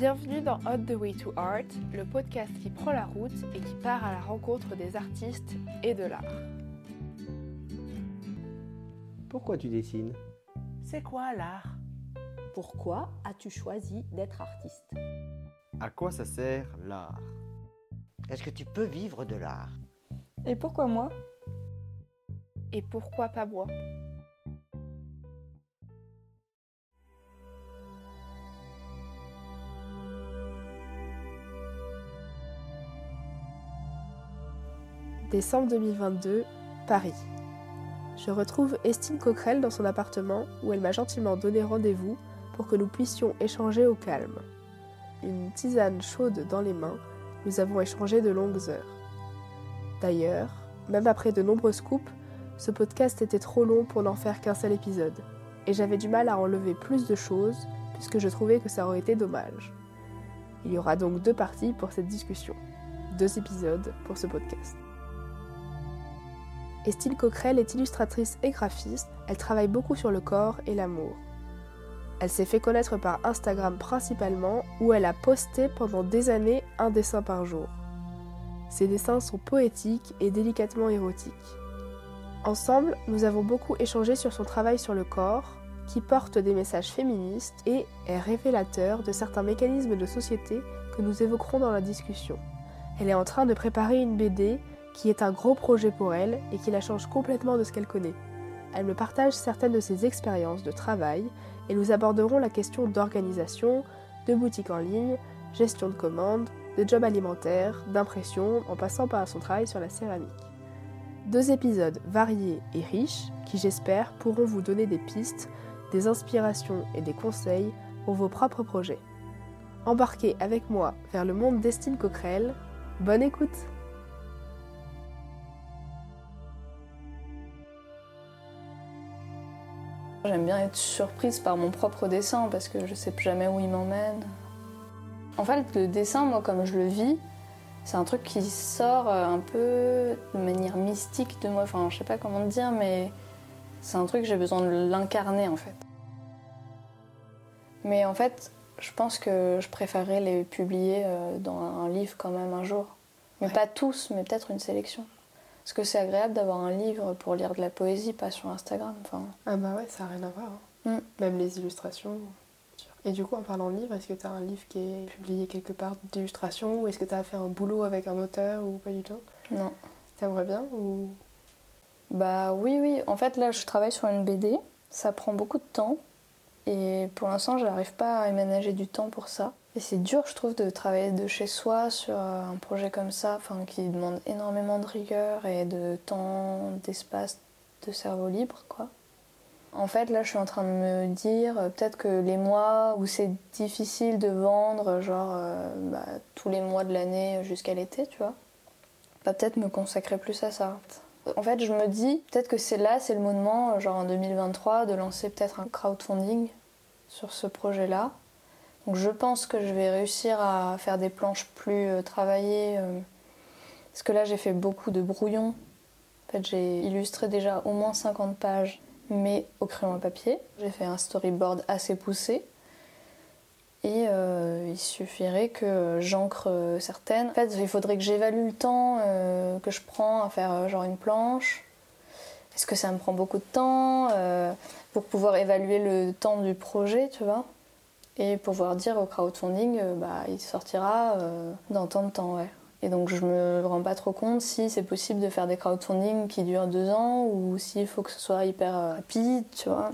Bienvenue dans On the Way to Art, le podcast qui prend la route et qui part à la rencontre des artistes et de l'art. Pourquoi tu dessines? C'est quoi l'art? Pourquoi as-tu choisi d'être artiste? À quoi ça sert l'art? Est-ce que tu peux vivre de l'art? Et pourquoi moi? Et pourquoi pas moi? Décembre 2022, Paris. Je retrouve Estine Coquerel dans son appartement où elle m'a gentiment donné rendez-vous pour que nous puissions échanger au calme. Une tisane chaude dans les mains, nous avons échangé de longues heures. D'ailleurs, même après de nombreuses coupes, ce podcast était trop long pour n'en faire qu'un seul épisode, et j'avais du mal à enlever plus de choses puisque je trouvais que ça aurait été dommage. Il y aura donc deux parties pour cette discussion, deux épisodes pour ce podcast. Estine Coquerel est illustratrice et graphiste, elle travaille beaucoup sur le corps et l'amour. Elle s'est fait connaître par Instagram principalement, où elle a posté pendant des années un dessin par jour. Ses dessins sont poétiques et délicatement érotiques. Ensemble, nous avons beaucoup échangé sur son travail sur le corps, qui porte des messages féministes et est révélateur de certains mécanismes de société que nous évoquerons dans la discussion. Elle est en train de préparer une BD qui est un gros projet pour elle et qui la change complètement de ce qu'elle connaît. Elle me partage certaines de ses expériences de travail et nous aborderons la question d'organisation, de boutique en ligne, gestion de commandes, de job alimentaire, d'impression, en passant par son travail sur la céramique. Deux épisodes variés et riches qui j'espère pourront vous donner des pistes, des inspirations et des conseils pour vos propres projets. Embarquez avec moi vers le monde d'Estine Coquerel. Bonne écoute! J'aime bien être surprise par mon propre dessin parce que je sais jamais où il m'emmène. En fait, le dessin, moi, comme je le vis, c'est un truc qui sort un peu de manière mystique de moi. Enfin, je sais pas comment dire, mais c'est un truc que j'ai besoin de l'incarner en fait. Mais en fait, je pense que je préférerais les publier dans un livre quand même un jour. Mais ouais. pas tous, mais peut-être une sélection. Parce que c'est agréable d'avoir un livre pour lire de la poésie, pas sur Instagram. Enfin... Ah bah ouais, ça n'a rien à voir. Hein. Mm. Même les illustrations. Et du coup, en parlant de livre, est-ce que tu as un livre qui est publié quelque part d'illustration ou est-ce que tu as fait un boulot avec un auteur ou pas du tout? Non. T'aimerais bien ou? Bah oui, oui. En fait, là, je travaille sur une BD. Ça prend beaucoup de temps. Et pour l'instant, je n'arrive pas à aménager du temps pour ça. Et c'est dur, je trouve, de travailler de chez soi sur un projet comme ça, enfin, qui demande énormément de rigueur et de temps, d'espace, de cerveau libre, quoi. En fait, là, je suis en train de me dire, peut-être que les mois où c'est difficile de vendre, genre euh, bah, tous les mois de l'année jusqu'à l'été, tu vois, bah, peut-être me consacrer plus à ça. En fait, je me dis, peut-être que c'est là, c'est le moment, genre en 2023, de lancer peut-être un crowdfunding sur ce projet-là. Donc je pense que je vais réussir à faire des planches plus euh, travaillées. Euh, parce que là, j'ai fait beaucoup de brouillons. J'ai illustré déjà au moins 50 pages, mais au crayon à papier. J'ai fait un storyboard assez poussé. Et euh, il suffirait que j'encre certaines. En fait, il faudrait que j'évalue le temps que je prends à faire genre une planche. Est-ce que ça me prend beaucoup de temps pour pouvoir évaluer le temps du projet, tu vois? Et pouvoir dire au crowdfunding, bah, il sortira dans tant de temps, ouais. Et donc je me rends pas trop compte si c'est possible de faire des crowdfunding qui durent deux ans ou s'il faut que ce soit hyper rapide, tu vois.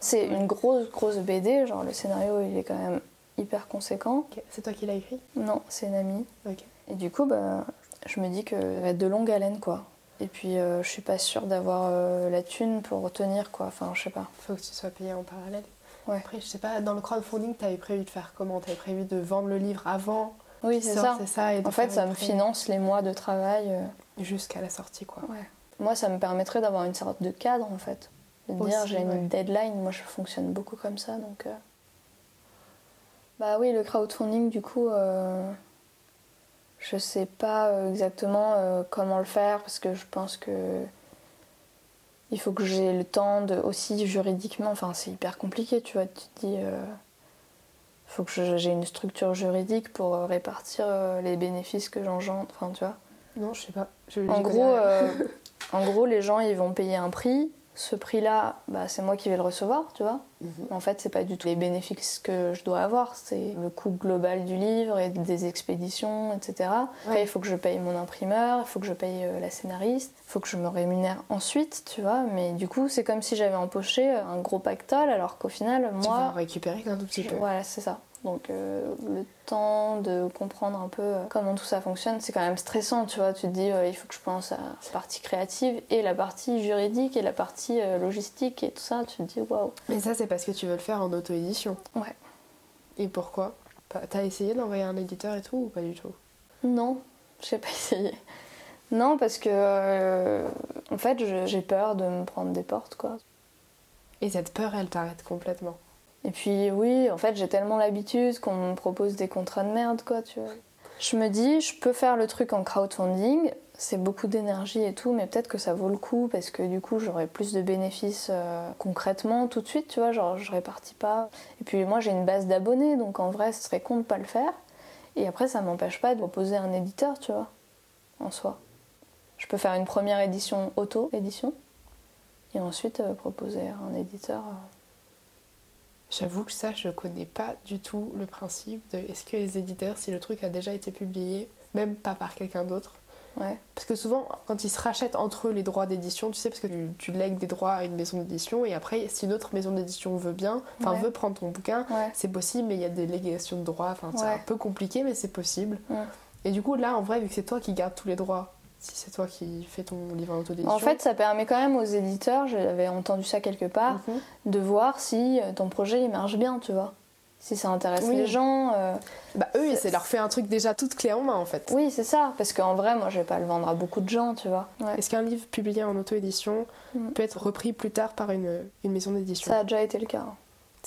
C'est une grosse, grosse BD, genre le scénario il est quand même hyper conséquent. Okay. C'est toi qui l'as écrit? Non, c'est une amie. Okay. Et du coup, bah, je me dis que ça va être de longue haleine, quoi. Et puis euh, je suis pas sûre d'avoir euh, la thune pour retenir, quoi. Enfin, je sais pas. Faut que tu sois payé en parallèle. Ouais. Après, je sais pas, dans le crowdfunding, t'avais prévu de faire comment? T'avais prévu de vendre le livre avant Oui, c'est ça. ça et en fait, ça me finance les mois de travail. Euh... Jusqu'à la sortie, quoi. Ouais. Moi, ça me permettrait d'avoir une sorte de cadre, en fait. De Aussi, dire, j'ai une deadline. Moi, je fonctionne beaucoup comme ça, donc... euh. Bah oui, le crowdfunding, du coup... euh, Je sais pas exactement comment le faire, parce que je pense que... Il faut que j'ai le temps de aussi juridiquement, enfin c'est hyper compliqué, tu vois. Tu te dis, euh, Il faut que j'ai une structure juridique pour euh, répartir euh, les bénéfices que j'engendre. Enfin, tu vois. Non, je sais pas. Je, En gros, euh, en gros, les gens ils vont payer un prix. Ce prix-là, bah, c'est moi qui vais le recevoir, tu vois. Mhm. En fait, c'est pas du tout les bénéfices que je dois avoir, c'est le coût global du livre et des expéditions, etc. Après, Ouais. il faut que je paye mon imprimeur, il faut que je paye euh, la scénariste, il faut que je me rémunère ensuite, tu vois. Mais du coup, c'est comme si j'avais empoché un gros pactole, alors qu'au final, tu vas en moi, récupérer qu'un tout petit peu. voilà, c'est ça. Donc euh, le temps de comprendre un peu euh, comment tout ça fonctionne, c'est quand même stressant, tu vois. Tu te dis, euh, il faut que je pense à la partie créative et la partie juridique et la partie euh, logistique et tout ça. Tu te dis, waouh. Mais ça, c'est parce que tu veux le faire en auto-édition. Ouais. Et pourquoi? T'as essayé d'envoyer un éditeur et tout ou pas du tout? Non, j'ai pas essayé. Non, parce que en fait, j'ai peur de me prendre des portes, quoi. Et cette peur, elle t'arrête complètement. Et puis oui, en fait, j'ai tellement l'habitude qu'on me propose des contrats de merde, quoi, tu vois. Je me dis, je peux faire le truc en crowdfunding, c'est beaucoup d'énergie et tout, mais peut-être que ça vaut le coup parce que du coup, j'aurai plus de bénéfices euh, concrètement tout de suite, tu vois, genre je répartis pas. Et puis moi, j'ai une base d'abonnés, donc en vrai, ce serait con de pas le faire. Et après, ça m'empêche pas de proposer un éditeur, tu vois, en soi. Je peux faire une première édition auto-édition et ensuite euh, proposer un éditeur. euh, J'avoue que ça, je connais pas du tout le principe de est-ce que les éditeurs, si le truc a déjà été publié, même pas par quelqu'un d'autre, Ouais. Parce que souvent, quand ils se rachètent entre eux les droits d'édition, tu sais, parce que tu, tu lègues des droits à une maison d'édition, et après, si une autre maison d'édition veut bien, enfin Ouais. veut prendre ton bouquin, Ouais. c'est possible, mais il y a des légations de droits, enfin c'est un peu compliqué, mais c'est possible. Et du coup, là, en vrai, vu que c'est toi qui gardes tous les droits, si c'est toi qui fais ton livre en autodédition. En fait, ça permet quand même aux éditeurs, j'avais entendu ça quelque part, Mhm. de voir si euh, ton projet il marche bien, tu vois. Si ça intéresse Oui. les gens. euh, bah eux, c'est- ça leur fait un truc déjà tout clé en main, en fait. Oui, c'est ça. Parce qu'en vrai, moi, je vais pas le vendre à beaucoup de gens, tu vois. Ouais. Est-ce qu'un livre publié en auto-édition Mhm. peut être repris plus tard par une, une maison d'édition? Ça a déjà été le cas.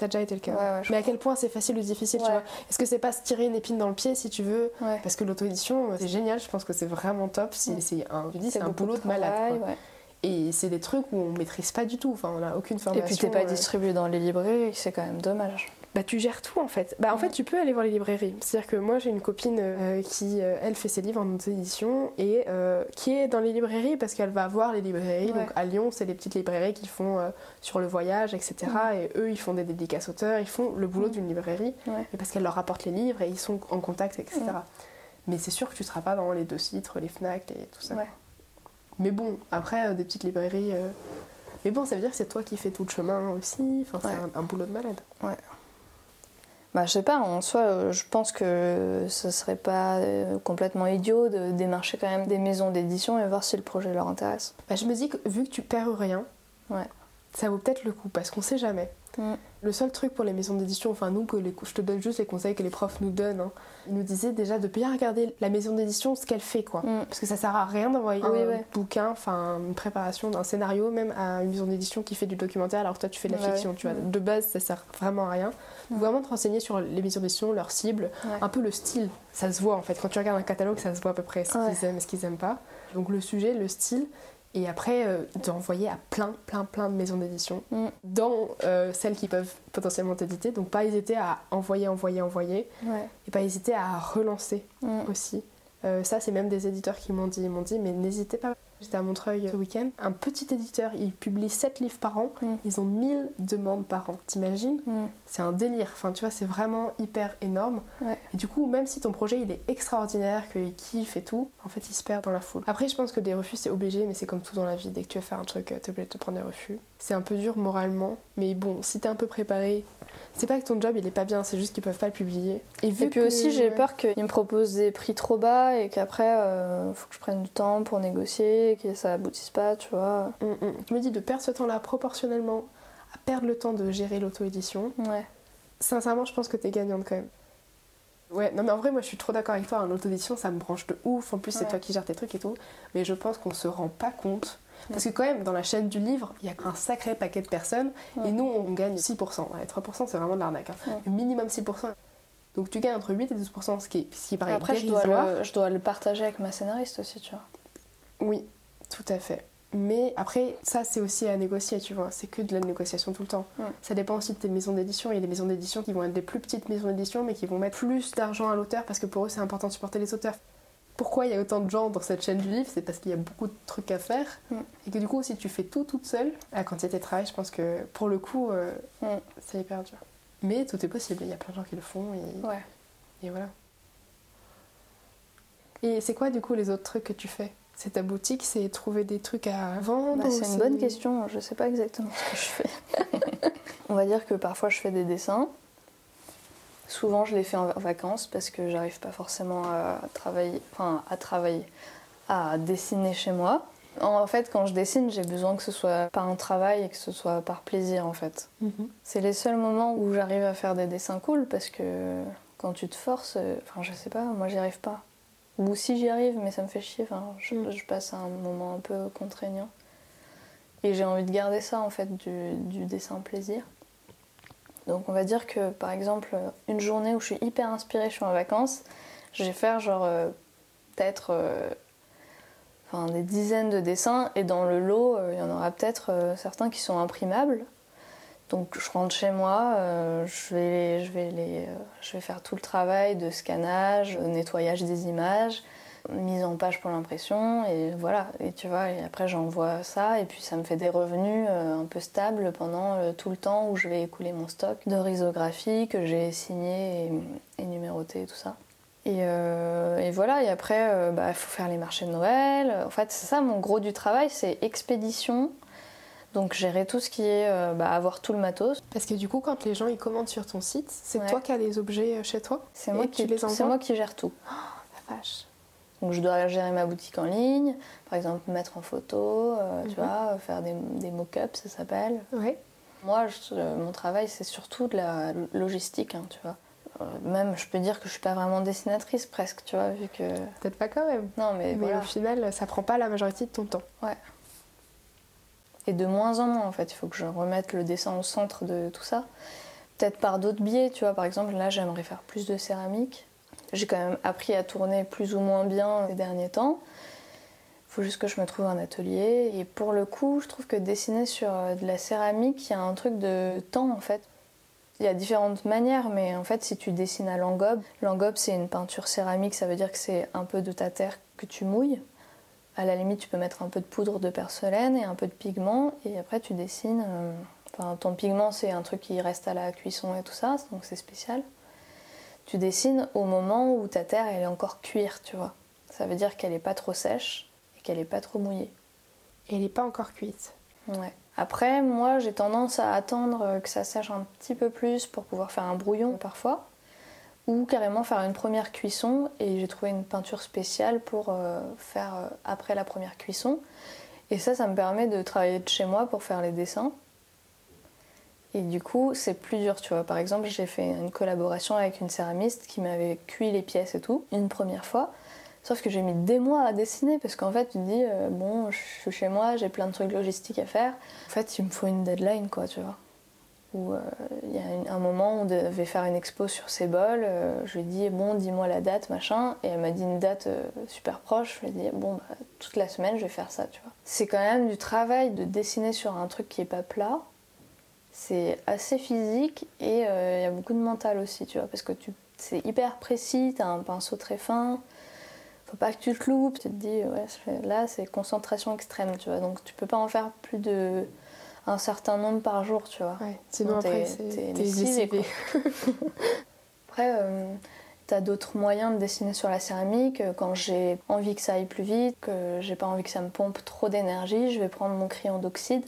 Ça a déjà été le cas. Ouais, ouais, je mais à quel point c'est facile ou difficile, tu vois Est-ce que c'est pas se tirer une épine dans le pied si tu veux Ouais. Parce que l'auto-édition, c'est génial, je pense que c'est vraiment top. Si, Ouais. c'est un, c'est un boulot de malade. travail, quoi. ouais. Et c'est des trucs où on maîtrise pas du tout, enfin on a aucune Et formation. puis t'es pas euh, distribué dans les librairies, c'est quand même dommage. Bah tu gères tout en fait. Bah en fait tu peux aller voir les librairies. C'est-à-dire que moi j'ai une copine euh, qui euh, elle fait ses livres en auto-édition et euh, qui est dans les librairies parce qu'elle va voir les librairies. Ouais. Donc à Lyon c'est les petites librairies qui font sur le voyage etc. Et eux ils font des dédicaces auteurs, ils font le boulot d'une librairie. Ouais. Parce qu'elle leur apporte les livres et ils sont en contact etc. Mais c'est sûr que tu seras pas dans les deux titres, les Fnac et tout ça. Ouais. Mais bon après des petites librairies. Mais bon ça veut dire que c'est toi qui fais tout le chemin aussi. Enfin c'est un boulot de malade. Bah, je sais pas, en soi, euh, je pense que ce serait pas euh, complètement idiot de démarcher quand même des maisons d'édition et voir si le projet leur intéresse. Bah, je me dis que vu que tu perds rien, Ouais. ça vaut peut-être le coup parce qu'on sait jamais. Mm. Le seul truc pour les maisons d'édition, enfin nous, que les, je te donne juste les conseils que les profs nous donnent. hein. Ils nous disaient déjà de bien regarder la maison d'édition, ce qu'elle fait quoi. Mm. Parce que ça sert à rien d'envoyer oui, un ouais. bouquin, enfin une préparation d'un scénario, même à une maison d'édition qui fait du documentaire alors que toi tu fais de la Ouais, fiction. ouais. Tu vois. Mm. De base, ça sert vraiment à rien. Mm. Vraiment te renseigner sur les maisons d'édition, leur cible, un peu le style. Ça se voit en fait. Quand tu regardes un catalogue, ça se voit à peu près ce qu'ils aiment et ce qu'ils aiment pas. Donc le sujet, le style. Et après, euh, d'envoyer à plein, plein, plein de maisons d'édition, Mm. dans euh, celles qui peuvent potentiellement t'éditer. Donc pas hésiter à envoyer, envoyer, envoyer. Ouais. Et pas hésiter à relancer Mm. aussi. Euh, ça, c'est même des éditeurs qui m'ont dit, ils m'ont dit, mais n'hésitez pas. J'étais à Montreuil ce week-end. Un petit éditeur, il publie 7 livres par an. Mm. Ils ont 1000 demandes par an. T'imagines? Mm. C'est un délire. Enfin, tu vois, c'est vraiment hyper énorme. Ouais. Et du coup, même si ton projet, il est extraordinaire, qu'il kiffe et tout, en fait, il se perd dans la foule. Après, je pense que des refus, c'est obligé, mais c'est comme tout dans la vie. Dès que tu veux faire un truc, euh, t'es obligé de te prendre des refus. C'est un peu dur moralement, mais bon, si t'es un peu préparé, c'est pas que ton job, il est pas bien, c'est juste qu'ils peuvent pas le publier. vu Et puis que- aussi, j'ai peur qu'ils me proposent des prix trop bas et qu'après, il faut que je prenne du temps pour négocier, que ça aboutisse pas, tu vois. Mm, mm. Je me dis de perdre ce temps-là proportionnellement à perdre le temps de gérer l'auto-édition. Ouais. Sincèrement, je pense que t'es gagnante quand même. Ouais, non mais en vrai, moi je suis trop d'accord avec toi. hein, L'auto-édition, ça me branche de ouf. En plus, c'est Ouais. toi qui gères tes trucs et tout. Mais je pense qu'on se rend pas compte. Parce que quand même, dans la chaîne du livre, il y a un sacré paquet de personnes. Et nous, on gagne 6%. Ouais, 3%, c'est vraiment de l'arnaque. hein. Le minimum 6%. Donc tu gagnes entre 8 et 12%, ce qui, est, ce qui paraît Après, je dois, le, je dois le partager avec ma scénariste aussi, tu vois. Oui, tout à fait. Mais après, ça c'est aussi à négocier, tu vois. C'est que de la négociation tout le temps. Ça dépend aussi de tes maisons d'édition. Il y a des maisons d'édition qui vont être des plus petites maisons d'édition, mais qui vont mettre plus d'argent à l'auteur parce que pour eux c'est important de supporter les auteurs. Pourquoi il y a autant de gens dans cette chaîne du livre C'est parce qu'il y a beaucoup de trucs à faire. Mm. Et que du coup, si tu fais tout toute seule, la quantité de travail, je pense que pour le coup, euh, Mm. c'est hyper dur. Mais tout est possible. Il y a plein de gens qui le font. Et, Ouais. et voilà. Et c'est quoi du coup les autres trucs que tu fais? C'est ta boutique, c'est trouver des trucs à vendre Bah, c'est une bonne question, je sais pas exactement ce que je fais. On va dire que parfois je fais des dessins. Souvent je les fais en vacances parce que j'arrive pas forcément à travailler, enfin à travailler, à dessiner chez moi. En fait, quand je dessine, j'ai besoin que ce soit pas un travail et que ce soit par plaisir en fait. Mhm. C'est les seuls moments où j'arrive à faire des dessins cool parce que quand tu te forces, euh, enfin je sais pas, moi j'y arrive pas. Ou si j'y arrive, mais ça me fait chier, enfin je, Mm. je passe un moment un peu contraignant. Et j'ai envie de garder ça en fait, du, du dessin plaisir. Donc on va dire que par exemple, une journée où je suis hyper inspirée, je suis en vacances, je vais faire genre euh, peut-être euh, des dizaines de dessins et dans le lot, euh, il y en aura peut-être certains qui sont imprimables. Donc je rentre chez moi, je, vais, je, vais faire tout le travail de scannage, nettoyage des images, mise en page pour l'impression et voilà. Et tu vois, et après j'envoie ça et puis ça me fait des revenus euh, un peu stables pendant euh, tout le temps où je vais écouler mon stock de risographie que j'ai signé et, et numéroté et tout ça. Et, euh, et voilà, et après, il bah, faut faire les marchés de Noël. En fait, c'est ça mon gros du travail, c'est expédition. Donc gérer tout ce qui est euh, bah, avoir tout le matos. Parce que du coup, quand les gens ils commandent sur ton site, c'est Ouais. toi qui as les objets chez toi? C'est moi, qui, les c'est envoies? moi qui gère tout. La vache. Donc je dois gérer ma boutique en ligne, par exemple mettre en photo, euh, tu Mhm. vois, faire des, des mock-ups, ça s'appelle. Ouais. Moi, je- euh, mon travail, c'est surtout de la logistique, hein, tu vois. Euh, même, je peux dire que je suis pas vraiment dessinatrice presque, tu vois, vu que... Peut-être pas quand même. Non, mais, Mais voilà. au final, ça prend pas la majorité de ton temps. Et de moins en moins, en fait. Il faut que je remette le dessin au centre de tout ça. Peut-être par d'autres biais, tu vois. Par exemple, là, j'aimerais faire plus de céramique. J'ai quand même appris à tourner plus ou moins bien ces derniers temps. Il faut juste que je me trouve un atelier. Et pour le coup, je trouve que dessiner sur euh, de la céramique, il y a un truc de temps, en fait. Il y a différentes manières, mais en fait, si tu dessines à l'engobe, l'engobe, c'est une peinture céramique, ça veut dire que c'est un peu de ta terre que tu mouilles. À la limite, tu peux mettre un peu de poudre de porcelaine et un peu de pigment, et après tu dessines. euh, Enfin, ton pigment, c'est un truc qui reste à la cuisson et tout ça, donc c'est spécial. Tu dessines au moment où ta terre, elle est encore cuire, tu vois. Ça veut dire qu'elle est pas trop sèche et qu'elle est pas trop mouillée. Et elle n'est pas encore cuite. Ouais. Après, moi, j'ai tendance à attendre que ça sèche un petit peu plus pour pouvoir faire un brouillon parfois, ou carrément faire une première cuisson. Et j'ai trouvé une peinture spéciale pour euh, faire euh, après la première cuisson. Et ça, ça me permet de travailler de chez moi pour faire les dessins. Et du coup, c'est plus dur, tu vois. Par exemple, j'ai fait une collaboration avec une céramiste qui m'avait cuit les pièces et tout, une première fois. Sauf que j'ai mis des mois à dessiner parce qu'en fait, tu te dis, euh, bon, je suis chez moi, j'ai plein de trucs logistiques à faire. En fait, il me faut une deadline, quoi, tu vois. Où euh, il y a un moment, on devait faire une expo sur ces bols. euh, je lui ai dit, bon, dis-moi la date, machin. Et elle m'a dit une date super proche. Je lui ai dit, bon, bah, toute la semaine, je vais faire ça, tu vois. C'est quand même du travail de dessiner sur un truc qui est pas plat. C'est assez physique et euh, il y a beaucoup de mental aussi, tu vois, parce que tu, c'est hyper précis, t'as un pinceau très fin, faut pas que tu te loupes, tu te dis, ouais, là c'est concentration extrême, tu vois, donc tu peux pas en faire plus de un certain nombre par jour, tu vois. Ouais. Sinon, Non, après, t'es- lessivé. Après, euh, t'as d'autres moyens de dessiner sur la céramique. Quand j'ai envie que ça aille plus vite, que j'ai pas envie que ça me pompe trop d'énergie, je vais prendre mon crayon d'oxyde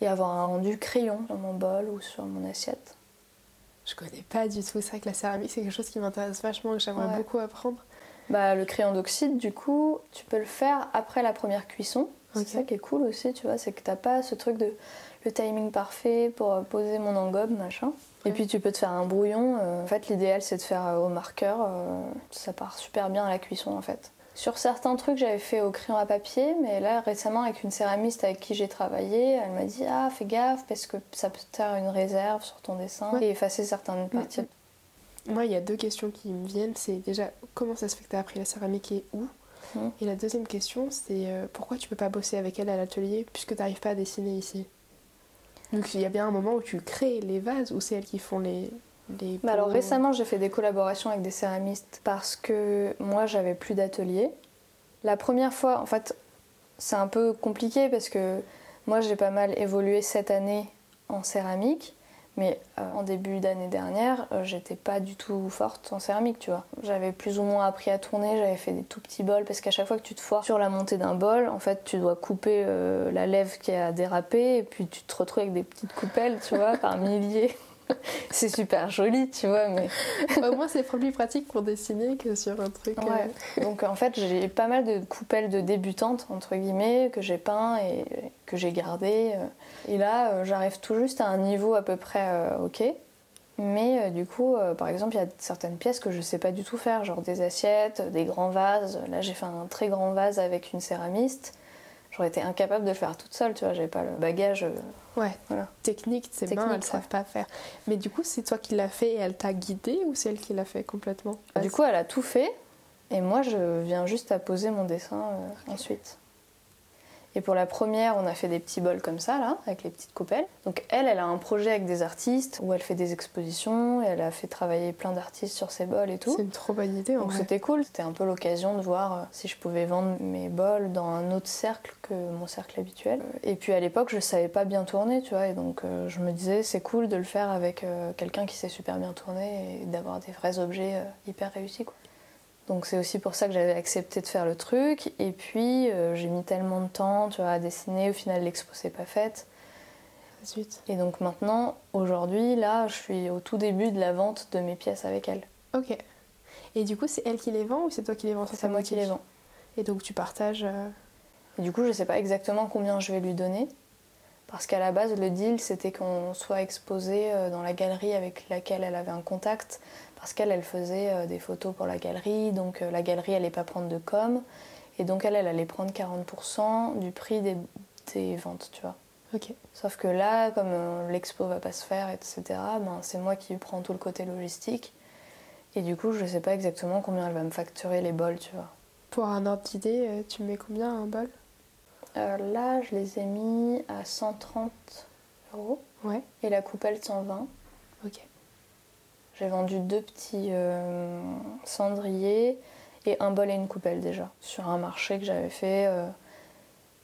et avoir un rendu crayon sur mon bol ou sur mon assiette. Je connais pas du tout. C'est vrai que la céramique, c'est quelque chose qui m'intéresse vachement, que j'aimerais Ouais. beaucoup apprendre. Bah, le crayon d'oxyde, du coup, tu peux le faire après la première cuisson. C'est ça qui est cool aussi, tu vois, c'est que t'as pas ce truc de le timing parfait pour euh, poser mon engobe, machin. Et puis tu peux te faire un brouillon. euh, en fait, l'idéal c'est de faire euh, au marqueur. ça part super bien à la cuisson en fait. Sur certains trucs, j'avais fait au crayon à papier, mais là récemment avec une céramiste avec qui j'ai travaillé, elle m'a dit ah fais gaffe parce que ça peut te faire une réserve sur ton dessin Ouais. et effacer certaines parties. Moi, il y a deux questions qui me viennent. C'est déjà, comment ça se fait que tu as appris la céramique et où? Mm. Et la deuxième question, c'est euh, pourquoi tu peux pas bosser avec elle à l'atelier puisque tu n'arrives pas à dessiner ici? Donc il y a bien un moment où tu crées les vases ou c'est elles qui font les. Les Bah alors récemment, j'ai fait des collaborations avec des céramistes parce que moi, j'avais plus d'atelier. La première fois, en fait, c'est un peu compliqué parce que moi, j'ai pas mal évolué cette année en céramique. Mais euh, en début d'année dernière, euh, j'étais pas du tout forte en céramique, tu vois. J'avais plus ou moins appris à tourner, j'avais fait des tout petits bols parce qu'à chaque fois que tu te foires sur la montée d'un bol, en fait, tu dois couper euh, la lèvre qui a dérapé et puis tu te retrouves avec des petites coupelles, tu vois, par milliers. c'est super joli, tu vois, mais Au moins, c'est plus pratique pour dessiner que sur un truc. euh, Ouais. Donc en fait, j'ai pas mal de coupelles de débutantes, entre guillemets, que j'ai peint et que j'ai gardé. Et là, euh, j'arrive tout juste à un niveau à peu près euh, ok. Mais euh, du coup, euh, par exemple, il y a certaines pièces que je sais pas du tout faire, genre des assiettes, des grands vases. Là, j'ai fait un très grand vase avec une céramiste. J'aurais été incapable de le faire toute seule, tu vois, j'avais pas le bagage. euh, Ouais, Voilà. technique, ses mains, elles ouais. savent pas faire. Mais du coup, c'est toi qui l'as fait et elle t'a guidé ou c'est elle qui l'a fait complètement Du coup, elle a tout fait et moi, je viens juste à poser mon dessin euh, ensuite. Et pour la première, on a fait des petits bols comme ça, là, avec les petites coupelles. Donc elle, elle a un projet avec des artistes où elle fait des expositions et elle a fait travailler plein d'artistes sur ses bols et tout. c'est une trop bonne idée en Donc c'était cool, c'était un peu l'occasion de voir euh, si je pouvais vendre mes bols dans un autre cercle que mon cercle habituel. Et puis à l'époque, je savais pas bien tourner, tu vois, et donc euh, je me disais c'est cool de le faire avec euh, quelqu'un qui sait super bien tourner et d'avoir des vrais objets euh, hyper réussis, quoi. Donc c'est aussi pour ça que j'avais accepté de faire le truc. Et puis euh, j'ai mis tellement de temps, tu vois, à dessiner. Au final, l'expo s'est pas faite. Zut. Et donc maintenant, aujourd'hui, là, je suis au tout début de la vente de mes pièces avec elle. Ok. Et du coup, c'est elle qui les vend ou c'est toi qui les vends C'est moi qui les vends. Et donc tu partages. euh, Et du coup, je sais pas exactement combien je vais lui donner. Parce qu'à la base, le deal, c'était qu'on soit exposé euh, dans la galerie avec laquelle elle avait un contact. Parce qu'elle, elle faisait euh, des photos pour la galerie. Donc euh, la galerie, elle allait pas prendre de com. Et donc elle, elle allait prendre 40% du prix des, des ventes, tu vois. Ok. Sauf que là, comme euh, l'expo va pas se faire, etc., ben, c'est moi qui prends tout le côté logistique. Et du coup, je sais pas exactement combien elle va me facturer les bols, tu vois. Pour un ordre d'idée, tu mets combien un bol? Euh, là, je les ai mis à 130 euros Ouais. et la coupelle 120. Ok. J'ai vendu deux petits euh, cendriers et un bol et une coupelle déjà sur un marché que j'avais fait, euh,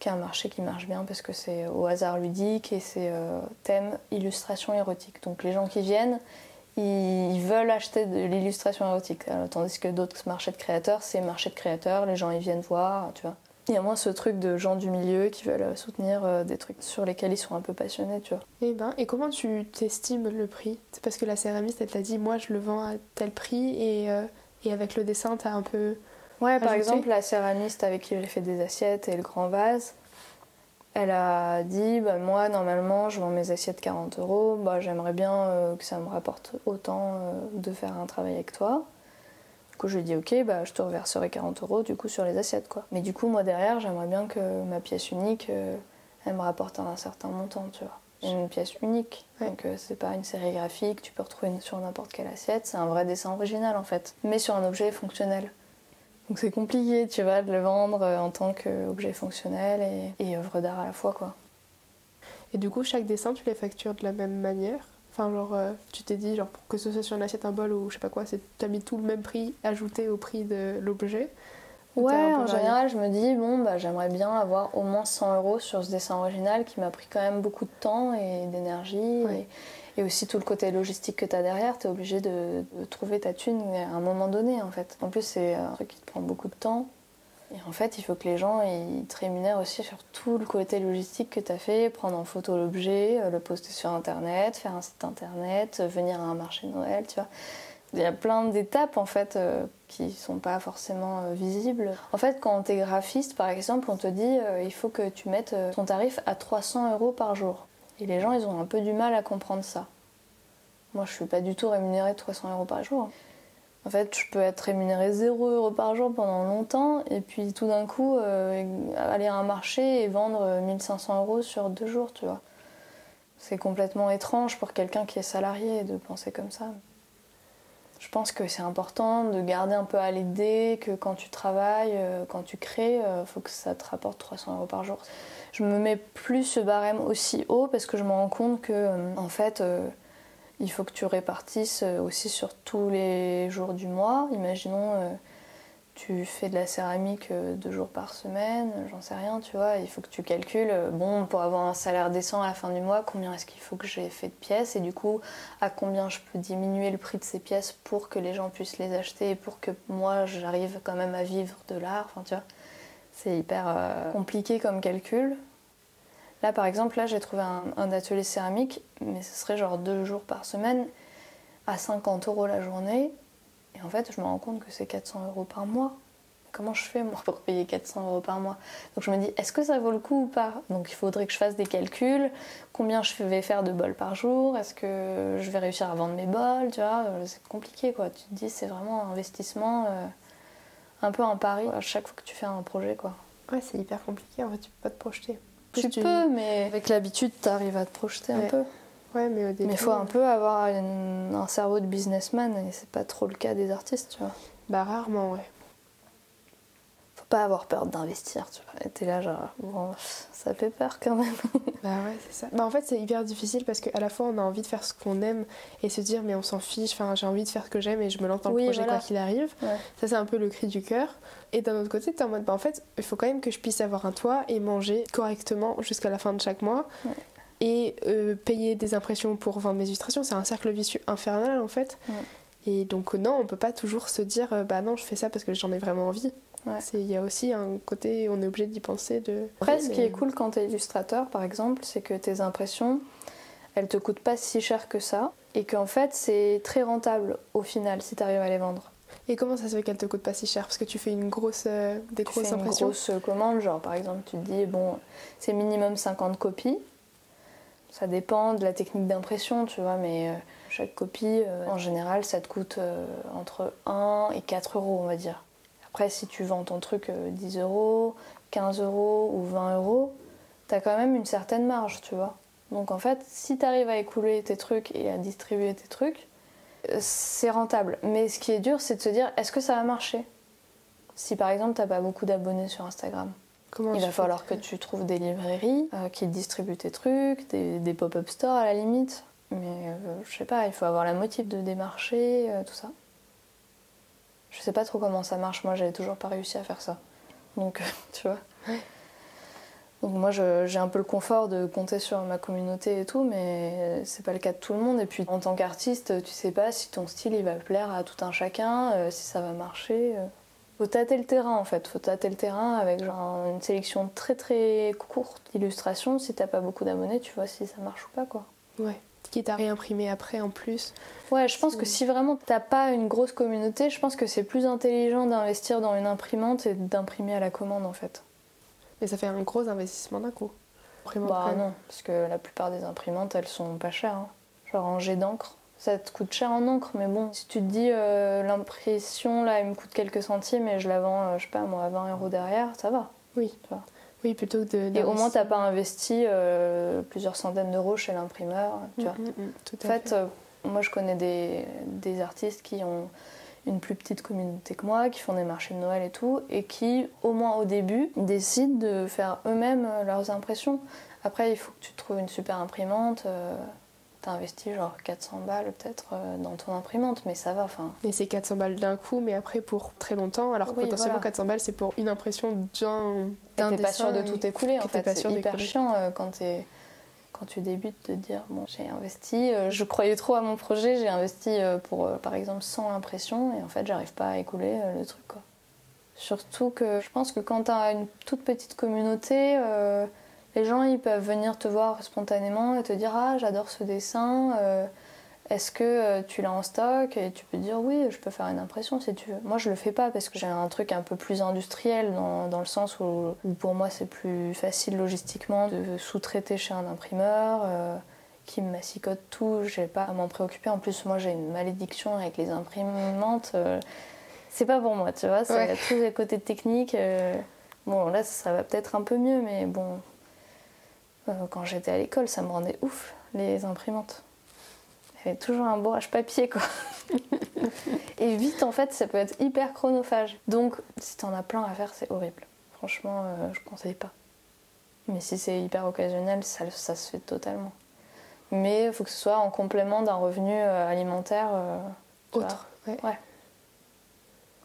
qui est un marché qui marche bien parce que c'est au hasard ludique et c'est euh, thème illustration érotique. Donc les gens qui viennent, ils veulent acheter de l'illustration érotique, tandis que d'autres marchés de créateurs, c'est marché de créateurs, les gens ils viennent voir, tu vois. Il y a moins ce truc de gens du milieu qui veulent euh, soutenir euh, des trucs sur lesquels ils sont un peu passionnés, tu vois. Et ben, et comment tu t'estimes le prix? C'est parce que la céramiste, elle t'a dit, moi, je le vends à tel prix et, euh, et avec le dessin, t'as un peu. Ouais, par exemple, la céramiste avec qui j'ai fait des assiettes et le grand vase, elle a dit bah, Moi, normalement, je vends mes assiettes 40 euros. Bah, J'aimerais bien euh, que ça me rapporte autant euh, de faire un travail avec toi. Coup, je lui dit Ok, bah, je te reverserai 40 euros du coup sur les assiettes. quoi. Mais du coup, moi, derrière, j'aimerais bien que ma pièce unique, euh, elle me rapporte un certain montant, tu vois. Une pièce unique. Ouais. Donc, euh, c'est pas une sérigraphie que tu peux retrouver sur n'importe quelle assiette. C'est un vrai dessin original, en fait. Mais sur un objet fonctionnel. Donc c'est compliqué, tu vois, de le vendre euh, en tant qu'objet fonctionnel et, et œuvre d'art à la fois, quoi. Et du coup, chaque dessin, tu les factures de la même manière? Enfin, genre, euh, tu t'es dit, genre, pour que ce soit sur une assiette, un bol ou je sais pas quoi, t'as mis tout le même prix ajouté au prix de l'objet Ouais, en général, je me dis, bon, bah, j'aimerais bien avoir au moins 100 euros sur ce dessin original qui m'a pris quand même beaucoup de temps et d'énergie. Ouais. Et, et aussi tout le côté logistique que tu as derrière, tu es obligé de, de trouver ta thune à un moment donné, en fait. En plus, c'est un truc qui te prend beaucoup de temps. Et en fait, il faut que les gens ils te rémunèrent aussi sur tout le côté logistique que tu as fait, prendre en photo l'objet, euh, le poster sur Internet, faire un site Internet, euh, venir à un marché de Noël, tu vois. Il y a plein d'étapes en fait euh, qui sont pas forcément euh, visibles. En fait, quand tu es graphiste, par exemple, on te dit il faut que tu mettes ton tarif à 300 euros par jour. Et les gens, ils ont un peu du mal à comprendre ça. Moi, je suis pas du tout rémunérée de 300 euros par jour. En fait, je peux être rémunérée 0 euros par jour pendant longtemps, et puis tout d'un coup, euh, aller à un marché et vendre euh, 1500 euros sur deux jours, tu vois. C'est complètement étrange pour quelqu'un qui est salarié de penser comme ça. Je pense que c'est important de garder un peu à l'idée que quand tu travailles, euh, quand tu crées, il faut que ça te rapporte 300 euros par jour. Je me mets plus ce barème aussi haut parce que je me rends compte que, en fait, il faut que tu répartisses aussi sur tous les jours du mois. Imaginons tu fais de la céramique euh, deux jours par semaine, j'en sais rien, tu vois, il faut que tu calcules, euh, bon, pour avoir un salaire décent à la fin du mois, combien est-ce qu'il faut que j'ai fait de pièces, et du coup, à combien je peux diminuer le prix de ces pièces pour que les gens puissent les acheter, et pour que moi, j'arrive quand même à vivre de l'art, enfin, tu vois, c'est hyper euh, compliqué comme calcul. Là, par exemple, là, j'ai trouvé un, atelier céramique, mais ce serait genre deux jours par semaine, à 50 euros la journée, et en fait, je me rends compte que c'est 400 euros par mois. Comment je fais moi pour payer 400 euros par mois? Donc je me dis, est-ce que ça vaut le coup ou pas? Donc il faudrait que je fasse des calculs. Combien je vais faire de bols par jour? Est-ce que je vais réussir à vendre mes bols? Tu vois, euh, c'est compliqué quoi. Tu te dis, c'est vraiment un investissement, euh, un peu un pari à chaque fois que tu fais un projet quoi. Ouais, c'est hyper compliqué en fait, tu peux pas te projeter. Tu, peux, mais avec l'habitude, tu arrives à te projeter un peu. Ouais, mais au début. Mais il faut un peu avoir un cerveau de businessman et c'est pas trop le cas des artistes, tu vois. Bah, rarement, ouais. Pas avoir peur d'investir, tu vois. Et t'es là, genre, bon, ça fait peur quand même. bah, ouais, c'est ça. Bah, en fait, c'est hyper difficile parce qu'à la fois, on a envie de faire ce qu'on aime et se dire, mais on s'en fiche, enfin, j'ai envie de faire ce que j'aime et je me lance dans le projet quoi qu'il arrive. Ça, c'est un peu le cri du cœur. Et d'un autre côté, t'es en mode, bah, en fait, il faut quand même que je puisse avoir un toit et manger correctement jusqu'à la fin de chaque mois et euh, payer des impressions pour vendre mes illustrations. C'est un cercle vicieux infernal en fait. Et donc non, on peut pas toujours se dire euh, bah non, je fais ça parce que j'en ai vraiment envie. Il y a aussi un côté, on est obligé d'y penser. De... Après, ce qui est cool quand tu es illustrateur, par exemple, c'est que tes impressions, elles te coûtent pas si cher que ça, et qu'en fait, c'est très rentable au final si tu arrives à les vendre. Et comment ça se fait qu'elles te coûtent pas si cher? Parce que tu fais une grosse, euh, des grosses fais impressions. Une grosse commande, genre par exemple, tu te dis bon, c'est minimum 50 copies. Ça dépend de la technique d'impression, tu vois, mais euh, chaque copie, euh, en général, ça te coûte euh, entre 1 et 4 euros, on va dire. Après, si tu vends ton truc 10 euros, 15 euros ou 20 euros, t'as quand même une certaine marge, tu vois. Donc en fait, si t'arrives à écouler tes trucs et à distribuer tes trucs, c'est rentable. Mais ce qui est dur, c'est de se dire, est-ce que ça va marcher? Si par exemple, t'as pas beaucoup d'abonnés sur Instagram il va falloir que tu trouves des librairies euh, qui distribuent tes trucs, des, pop-up stores à la limite. Mais euh, je sais pas, il faut avoir la motive de démarcher, euh, tout ça. Je sais pas trop comment ça marche, moi j'avais toujours pas réussi à faire ça. Donc, tu vois. Donc moi j'ai un peu le confort de compter sur ma communauté et tout, mais c'est pas le cas de tout le monde. Et puis en tant qu'artiste, tu sais pas si ton style il va plaire à tout un chacun, si ça va marcher faut tâter le terrain en fait, faut tâter le terrain avec genre une sélection très très courte d'illustrations. Si t'as pas beaucoup d'abonnés, tu vois si ça marche ou pas quoi. Ouais. Quitte à réimprimer après en plus. Ouais, je pense que si vraiment t'as pas une grosse communauté, je pense que c'est plus intelligent d'investir dans une imprimante et d'imprimer à la commande en fait. Mais ça fait un gros investissement d'un coup. bah non, parce que la plupart des imprimantes elles sont pas chères. Hein. Genre en jet d'encre, ça te coûte cher en encre, mais bon, si tu te dis euh, l'impression là, elle me coûte quelques centimes et je la vends, euh, je sais pas moi, à 20 euros derrière, ça va. Oui. Tu Oui, plutôt que de. Et au moins, t'as pas investi euh, plusieurs centaines d'euros chez l'imprimeur. Tu vois. Mm, mm, mm, tout en fait, moi je connais des, des, artistes qui ont une plus petite communauté que moi, qui font des marchés de Noël et tout, et qui, au moins au début, décident de faire eux-mêmes leurs impressions. Après, il faut que tu trouves une super imprimante t'as investi genre 400 balles peut-être euh, dans ton imprimante, mais ça va. enfin. Et c'est 400 balles d'un coup, mais après pour très longtemps. Alors potentiellement 400 balles, c'est pour une impression d'un T'es pas sûr de tout écouler en fait. C'est hyper chiant euh, quand quand tu débutes de dire bon j'ai investi, euh, je croyais trop à mon projet, j'ai investi pour par exemple 100 impressions et en fait j'arrive pas à écouler le truc quoi. Surtout que je pense que quand t'as une toute petite communauté les gens ils peuvent venir te voir spontanément et te dire ah j'adore ce dessin euh, est-ce que euh, tu l'as en stock? Et tu peux dire oui je peux faire une impression si tu veux. Moi je le fais pas parce que j'ai un truc un peu plus industriel dans, le sens où, pour moi c'est plus facile logistiquement de sous-traiter chez un imprimeur euh, qui me massicote tout. J'ai pas à m'en préoccuper. En plus moi j'ai une malédiction avec les imprimantes c'est pas pour moi tu vois c'est tous les côtés techniques bon là ça va peut-être un peu mieux mais bon. euh, quand j'étais à l'école, ça me rendait ouf, les imprimantes. fait toujours un bourrage papier quoi. et vite en fait ça peut être hyper chronophage. Donc si t'en as plein à faire c'est horrible. Franchement euh, je conseille pas. Mais si c'est hyper occasionnel ça, ça se fait totalement. Mais il faut que ce soit en complément d'un revenu euh, alimentaire euh. Autre. Ouais. Ouais.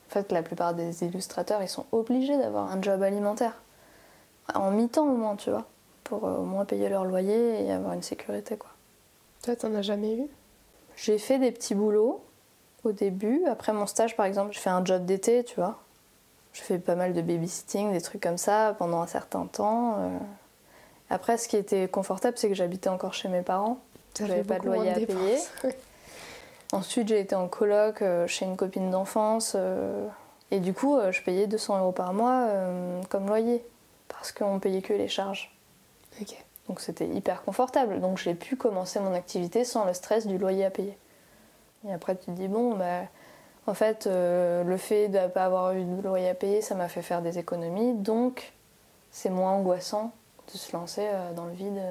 En fait la plupart des illustrateurs ils sont obligés d'avoir un job alimentaire. En mi-temps au moins tu vois. Pour euh, au moins payer leur loyer et avoir une sécurité quoi. Toi, t'en as jamais eu? J'ai fait des petits boulots au début. Après mon stage, par exemple, je fais un job d'été, tu vois. Je fais pas mal de babysitting, des trucs comme ça pendant un certain temps. euh. Après, ce qui était confortable, c'est que j'habitais encore chez mes parents. J'avais fait pas de loyer à payer. Ensuite, j'ai été en coloc euh, chez une copine d'enfance. et du coup, je payais 200 euros par mois comme loyer. Parce qu'on payait que les charges. Donc c'était hyper confortable. Donc j'ai pu commencer mon activité sans le stress du loyer à payer. Et après tu te dis bon bah en fait euh, le fait de ne pas avoir eu de loyer à payer ça m'a fait faire des économies donc c'est moins angoissant de se lancer euh, dans le vide.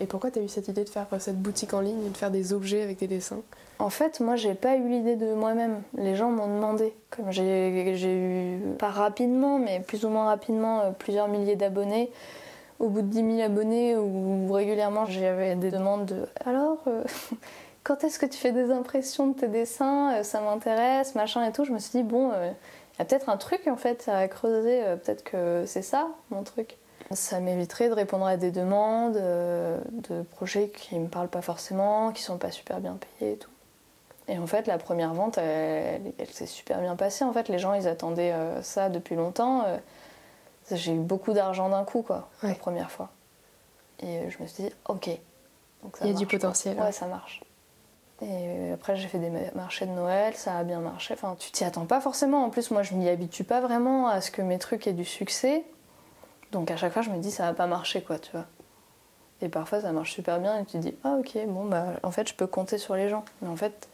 Et pourquoi t'as eu cette idée de faire euh, cette boutique en ligne et de faire des objets avec des dessins? En fait, moi, j'ai pas eu l'idée de moi-même. Les gens m'ont demandé. Comme j'ai eu, pas rapidement, mais plus ou moins rapidement, plusieurs milliers d'abonnés. Au bout de 10 000 abonnés, où régulièrement j'avais des demandes de Alors, euh, quand est-ce que tu fais des impressions de tes dessins? Euh, Ça m'intéresse, machin et tout. Je me suis dit Bon, euh, il y a peut-être un truc en fait à creuser. Peut-être que c'est ça, mon truc. Ça m'éviterait de répondre à des demandes, de projets qui me parlent pas forcément, qui sont pas super bien payés et tout. Et en fait, la première vente, elle, elle s'est super bien passée. En fait, les gens, ils attendaient ça depuis longtemps. J'ai eu beaucoup d'argent d'un coup, quoi, la première fois. Et je me suis dit, ok. Donc ça Il y a du potentiel, Ouais, ouais. ça marche. Et après, j'ai fait des ma- marchés de Noël, ça a bien marché. Enfin, tu t'y attends pas forcément. En plus, moi, je m'y habitue pas vraiment à ce que mes trucs aient du succès. Donc à chaque fois, je me dis, ça va pas marcher, quoi, tu vois. Et parfois, ça marche super bien et tu te dis, ah ok, bon, bah, en fait, je peux compter sur les gens. Mais en fait,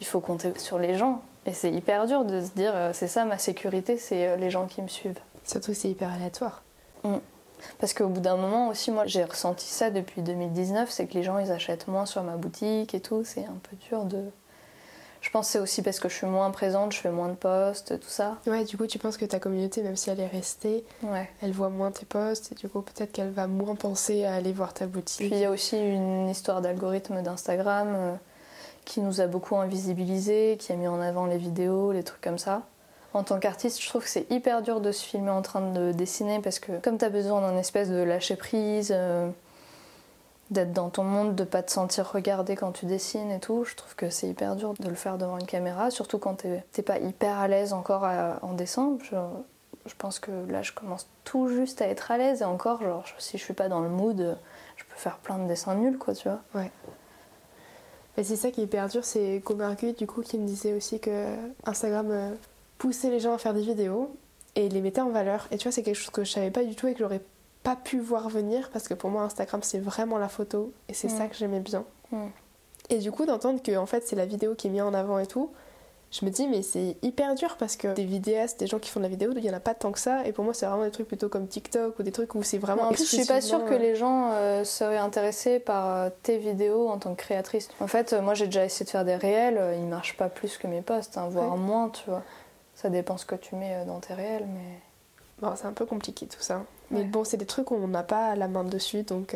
il faut compter sur les gens. Et c'est hyper dur de se dire, euh, c'est ça ma sécurité, c'est euh, les gens qui me suivent. Surtout que c'est hyper aléatoire. Parce qu'au bout d'un moment aussi, moi, j'ai ressenti ça depuis 2019, c'est que les gens, ils achètent moins sur ma boutique et tout. C'est un peu dur de... Je pense c'est aussi parce que je suis moins présente, je fais moins de posts, tout ça. Ouais, du coup, tu penses que ta communauté, même si elle est restée, Ouais. elle voit moins tes posts et du coup, peut-être qu'elle va moins penser à aller voir ta boutique. Puis il y a aussi une histoire d'algorithme d'Instagram euh, qui nous a beaucoup invisibilisés, qui a mis en avant les vidéos, les trucs comme ça. En tant qu'artiste, je trouve que c'est hyper dur de se filmer en train de dessiner parce que comme tu as besoin d'un espèce de lâcher prise, euh, d'être dans ton monde, de pas te sentir regardé quand tu dessines et tout, je trouve que c'est hyper dur de le faire devant une caméra, surtout quand t'es pas hyper à l'aise encore en dessin. Je, pense que là, je commence tout juste à être à l'aise et encore, genre, si je suis pas dans le mood, je peux faire plein de dessins nuls, quoi, tu vois. Mais c'est ça qui est hyper dur, c'est Comargu du coup qui me disait aussi que Instagram euh, poussait les gens à faire des vidéos et les mettait en valeur. Et tu vois, c'est quelque chose que je savais pas du tout et que j'aurais pas pu voir venir parce que pour moi Instagram c'est vraiment la photo et c'est Mm. ça que j'aimais bien. Mm. Et du coup d'entendre que en fait c'est la vidéo qui est mise en avant et tout, je me dis mais c'est hyper dur parce que des vidéastes, des gens qui font de la vidéo, il y en a pas tant que ça et pour moi c'est vraiment des trucs plutôt comme TikTok ou des trucs où c'est vraiment en plus, je suis pas sûre que exclusivement, les gens euh, seraient intéressés par euh, tes vidéos en tant que créatrice. En fait, euh, moi j'ai déjà essayé de faire des réels, euh, ils marchent pas plus que mes posts, hein, voire Ouais. moins, tu vois. Ça dépend ce que tu mets euh, dans tes réels, mais. Bon, c'est un peu compliqué tout ça. Mais Ouais. bon, c'est des trucs où on n'a pas la main dessus donc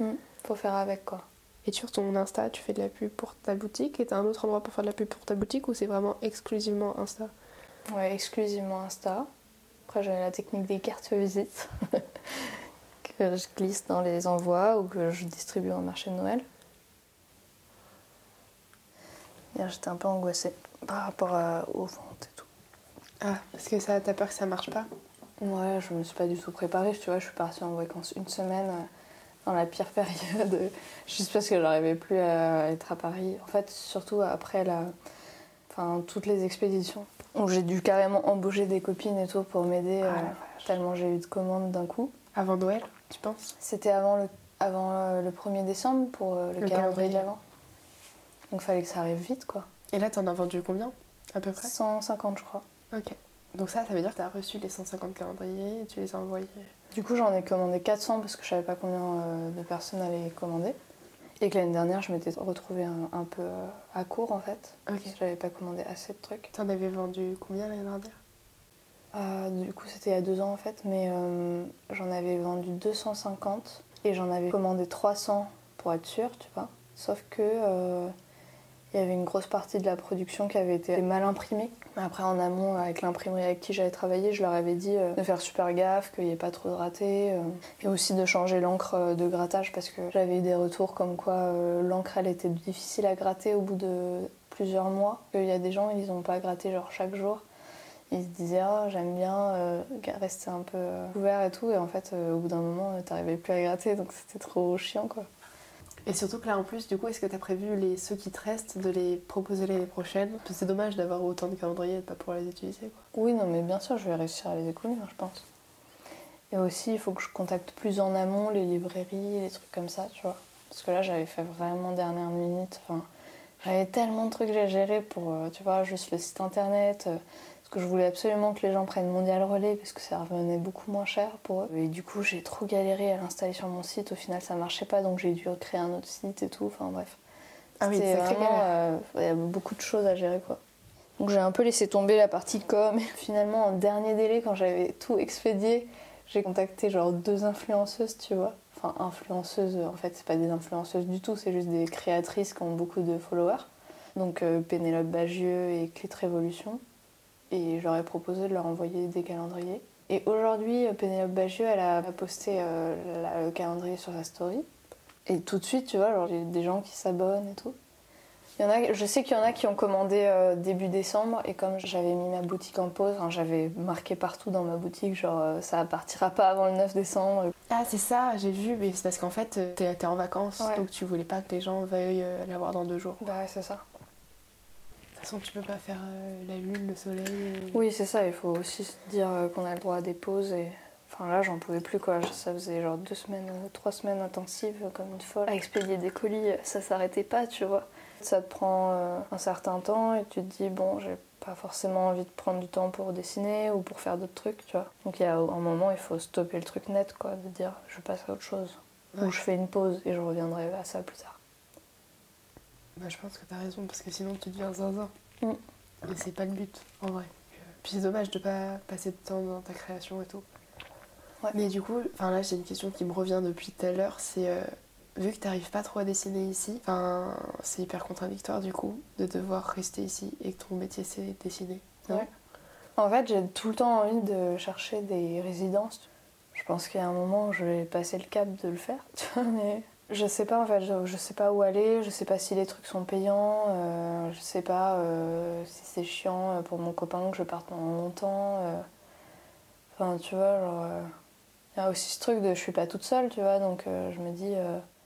euh, Faut faire avec quoi. Et sur ton Insta, tu fais de la pub pour ta boutique et t'as un autre endroit pour faire de la pub pour ta boutique ou c'est vraiment exclusivement Insta? Ouais, exclusivement Insta. Après, j'ai la technique des cartes visites que je glisse dans les envois ou que je distribue en marché de Noël. J'étais un peu angoissée par rapport à- tout. Ah, parce que ça, t'as peur que ça marche pas Ouais, je me suis pas du tout préparée. Tu vois, je suis partie en vacances une semaine euh, dans la pire période, juste parce que j'arrivais plus à être à Paris. En fait, surtout après la, enfin, toutes les expéditions où j'ai dû carrément embaucher des copines et tout pour m'aider, Ah, euh, tellement j'ai eu de commandes d'un coup. Avant Noël, tu penses? C'était avant le, avant euh, le 1er décembre pour euh, le, Le calendrier calendrier. de l'avant. Donc fallait que ça arrive vite, quoi. Et là, t'en as vendu combien À peu près? 150, je crois. Ok. Donc ça, ça veut dire que t'as reçu les 150 calendriers et tu les as envoyés. Du coup, j'en ai commandé 400 parce que je savais pas combien euh, de personnes allaient commander. Et que l'année dernière, je m'étais retrouvée un, un peu euh, à court en fait. Ok. J'avais pas commandé assez de trucs. T'en avais vendu combien l'année dernière? Euh, du coup, c'était il y a deux ans en fait, mais euh, j'en avais vendu 250 et j'en avais commandé 300 pour être sûre, tu vois. Sauf que euh, il y avait une grosse partie de la production qui avait été mal imprimée. Après, en amont, avec l'imprimerie avec qui j'avais travaillé, je leur avais dit euh, de faire super gaffe, qu'il n'y ait pas trop de ratés, euh, et aussi de changer l'encre euh, de grattage parce que j'avais eu des retours comme quoi l'encre elle était difficile à gratter au bout de plusieurs mois. Il y a des gens, ils n'ont pas gratté genre chaque jour. Ils se disaient ah j'aime bien rester un peu couvert et tout et en fait au bout d'un moment euh, t'arrivais plus à gratter donc c'était trop chiant quoi. Et surtout que là en plus, du coup, est-ce que t'as prévu les, ceux qui te restent de les proposer l'année prochaine? Parce que c'est dommage d'avoir autant de calendriers et de pas pouvoir les utiliser. Quoi. Oui non mais bien sûr je vais réussir à les écouler hein, je pense. Et aussi il faut que je contacte plus en amont les librairies, les trucs comme ça tu vois. Parce que là j'avais fait vraiment dernière minute. Enfin, j'avais tellement de trucs à gérer pour euh, tu vois juste le site internet. Parce que je voulais absolument que les gens prennent Mondial Relais parce que ça revenait beaucoup moins cher pour eux. Et du coup, j'ai trop galéré à l'installer sur mon site. Au final, ça marchait pas, donc j'ai dû créer un autre site et tout. Enfin bref. Ah oui, vraiment, euh, Il y a beaucoup de choses à gérer quoi. Donc j'ai un peu laissé tomber la partie com. Finalement, en dernier délai, quand j'avais tout expédié, j'ai contacté genre deux influenceuses, tu vois. Enfin, influenceuses, en fait, c'est pas des influenceuses du tout, c'est juste des créatrices qui ont beaucoup de followers. Donc euh, Pénélope Bagieux et Clit Révolution. Et je leur ai proposé de leur envoyer des calendriers. Et aujourd'hui, euh, Pénélope Bagieux, elle a posté euh, la- le calendrier sur sa story. Et tout de suite, tu vois, genre, il y a des gens qui s'abonnent et tout. Il y en a, je sais qu'il y en a qui ont commandé euh, début décembre et comme j'avais mis ma boutique en pause, j'avais marqué partout dans ma boutique genre euh, ça partira pas avant le 9 décembre. Ah, c'est ça, j'ai vu, mais c'est parce qu'en fait, t'es en vacances, Ouais. donc tu voulais pas que les gens veuillent l'avoir dans deux jours. Bah ouais, c'est ça. Façon, tu peux pas faire euh, la lune, le soleil. euh. Oui, c'est ça, il faut aussi se dire euh, qu'on a le droit à des pauses et. Enfin là, j'en pouvais plus quoi. Ça faisait genre deux semaines, trois semaines intensives comme une folle. À expédier des colis, ça s'arrêtait pas, tu vois. Ça te prend euh, un certain temps et tu te dis, bon, j'ai pas forcément envie de prendre du temps pour dessiner ou pour faire d'autres trucs, tu vois. Donc il y a un moment, il faut stopper le truc net, quoi, de dire, je passe à autre chose. Ouais. Ou je fais une pause et je reviendrai à ça plus tard. Bah, je pense que t'as raison, parce que sinon tu deviens zinzin. Mm. Et c'est pas le but, en vrai. Puis c'est dommage de pas passer de temps dans ta création et tout. Ouais. Mais du coup, enfin là j'ai une question qui me revient depuis tout à l'heure, c'est euh, vu que t'arrives pas trop à dessiner ici, enfin c'est hyper contradictoire du coup de devoir rester ici et que ton métier c'est dessiner. Ouais. En fait, j'ai tout le temps envie de chercher des résidences. Je pense a un moment je vais passer le cap de le faire, mais je sais pas en fait, je, sais pas où aller, je sais pas si les trucs sont payants, euh, je sais pas euh, si c'est chiant euh, pour mon copain que je parte pendant longtemps. Enfin, tu vois, genre. Il y a aussi ce truc de je suis pas toute seule, tu vois, donc je me dis.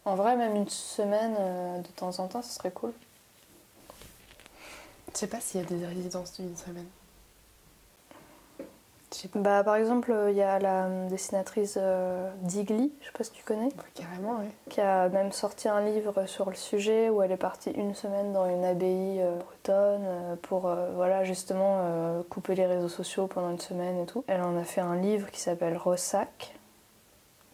en vrai, même une semaine de temps en temps, ce serait cool. Je sais pas s'il y a des résidences d'une semaine. Bah, par exemple, euh, il y a la euh, dessinatrice euh, Digli, je sais pas si tu connais. Bah, carrément, qui a même sorti un livre sur le sujet où elle est partie une semaine dans une abbaye bretonne pour voilà justement couper les réseaux sociaux pendant une semaine et tout. Elle en a fait un livre qui s'appelle Rossac,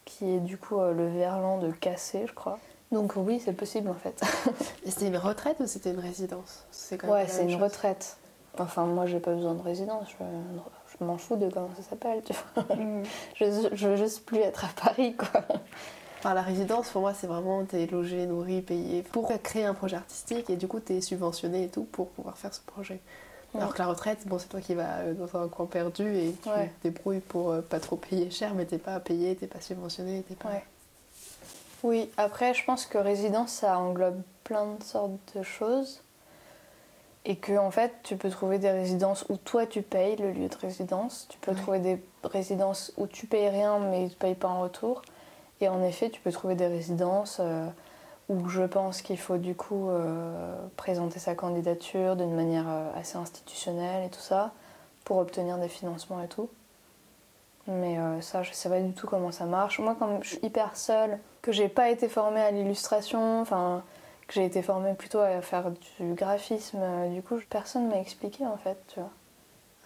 qui est du coup le verlan de Cassé, je crois. Donc oui, c'est possible en fait. Et c'était une retraite ou c'était une résidence? C'est quand même ouais, c'est une chose. retraite. Enfin, moi, j'ai pas besoin de résidence. Je, je m'en fous de comment ça s'appelle. Tu vois. Mm. Je, je veux juste plus être à Paris, quoi. Enfin, la résidence, pour moi, c'est vraiment t'es logé, nourri, payé pour créer un projet artistique et du coup, t'es subventionné et tout pour pouvoir faire ce projet. Ouais. Alors que la retraite, bon, c'est toi qui vas euh, dans un coin perdu et tu Ouais. te débrouilles pour euh, pas trop payer cher, mais t'es pas payé, t'es pas subventionné, t'es pas. Ouais. Oui, après, je pense que résidence, ça englobe plein de sortes de choses. Et que, en fait, tu peux trouver des résidences où toi tu payes le lieu de résidence. Tu peux Ouais. trouver des résidences où tu payes rien mais tu payes pas en retour. Et en effet, tu peux trouver des résidences euh, où je pense qu'il faut du coup euh, présenter sa candidature d'une manière euh, assez institutionnelle et tout ça pour obtenir des financements et tout. Mais euh, ça, je sais pas du tout comment ça marche. Moi, comme je suis hyper seule, que j'ai pas été formée à l'illustration, enfin, que j'ai été formée plutôt à faire du graphisme, euh, du coup, personne m'a expliqué en fait, tu vois.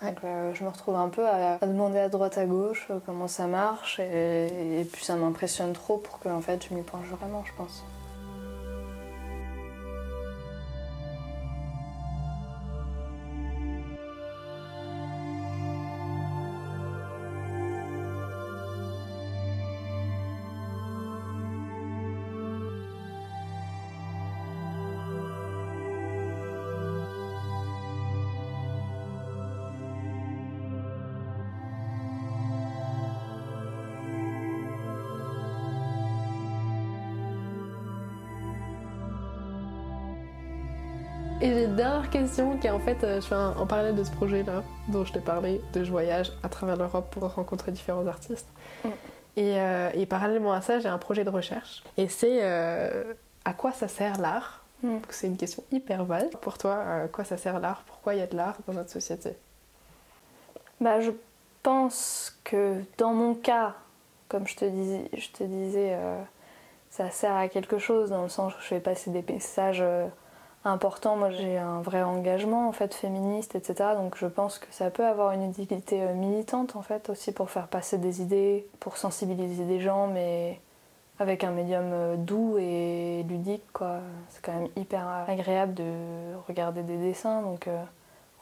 Donc euh, je me retrouve un peu à, à demander à droite à gauche euh, comment ça marche et, et puis ça m'impressionne trop pour que en fait je m'y penche vraiment, je pense. Et j'ai une dernière question qui est en fait, euh, je fais un- en parallèle de ce projet-là, dont je t'ai parlé, de je voyage à travers l'Europe pour rencontrer différents artistes. Mm. Et, euh, et parallèlement à ça, j'ai un projet de recherche. Et c'est euh, à quoi ça sert l'art? Mm. C'est une question hyper vaste. Pour toi, à quoi ça sert l'art? Pourquoi il y a de l'art dans notre société? Bah, je pense que dans mon cas, comme je te disais, je te disais euh, ça sert à quelque chose dans le sens où je fais passer des messages importants. Moi, j'ai un vrai engagement en fait féministe, etc. Donc, je pense que ça peut avoir une utilité euh, militante en fait aussi pour faire passer des idées, pour sensibiliser des gens, mais avec un médium euh, doux et ludique quoi. C'est quand même hyper agréable de regarder des dessins, donc. euh,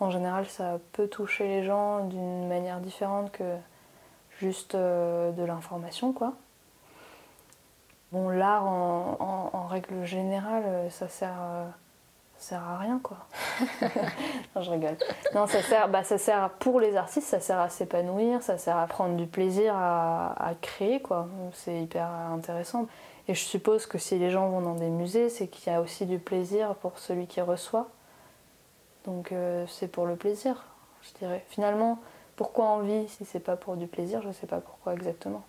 en général, ça peut toucher les gens d'une manière différente que juste de l'information, quoi. Bon, l'art, en, règle générale, ça sert, ça sert à rien, quoi. non, je rigole. Non, ça sert, bah, ça sert pour les artistes, ça sert à s'épanouir, ça sert à prendre du plaisir à, créer, quoi. C'est hyper intéressant. Et je suppose que si les gens vont dans des musées, c'est qu'il y a aussi du plaisir pour celui qui reçoit. Donc euh, c'est pour le plaisir, je dirais. Finalement, pourquoi on vit si c'est pas pour du plaisir Je sais pas pourquoi exactement.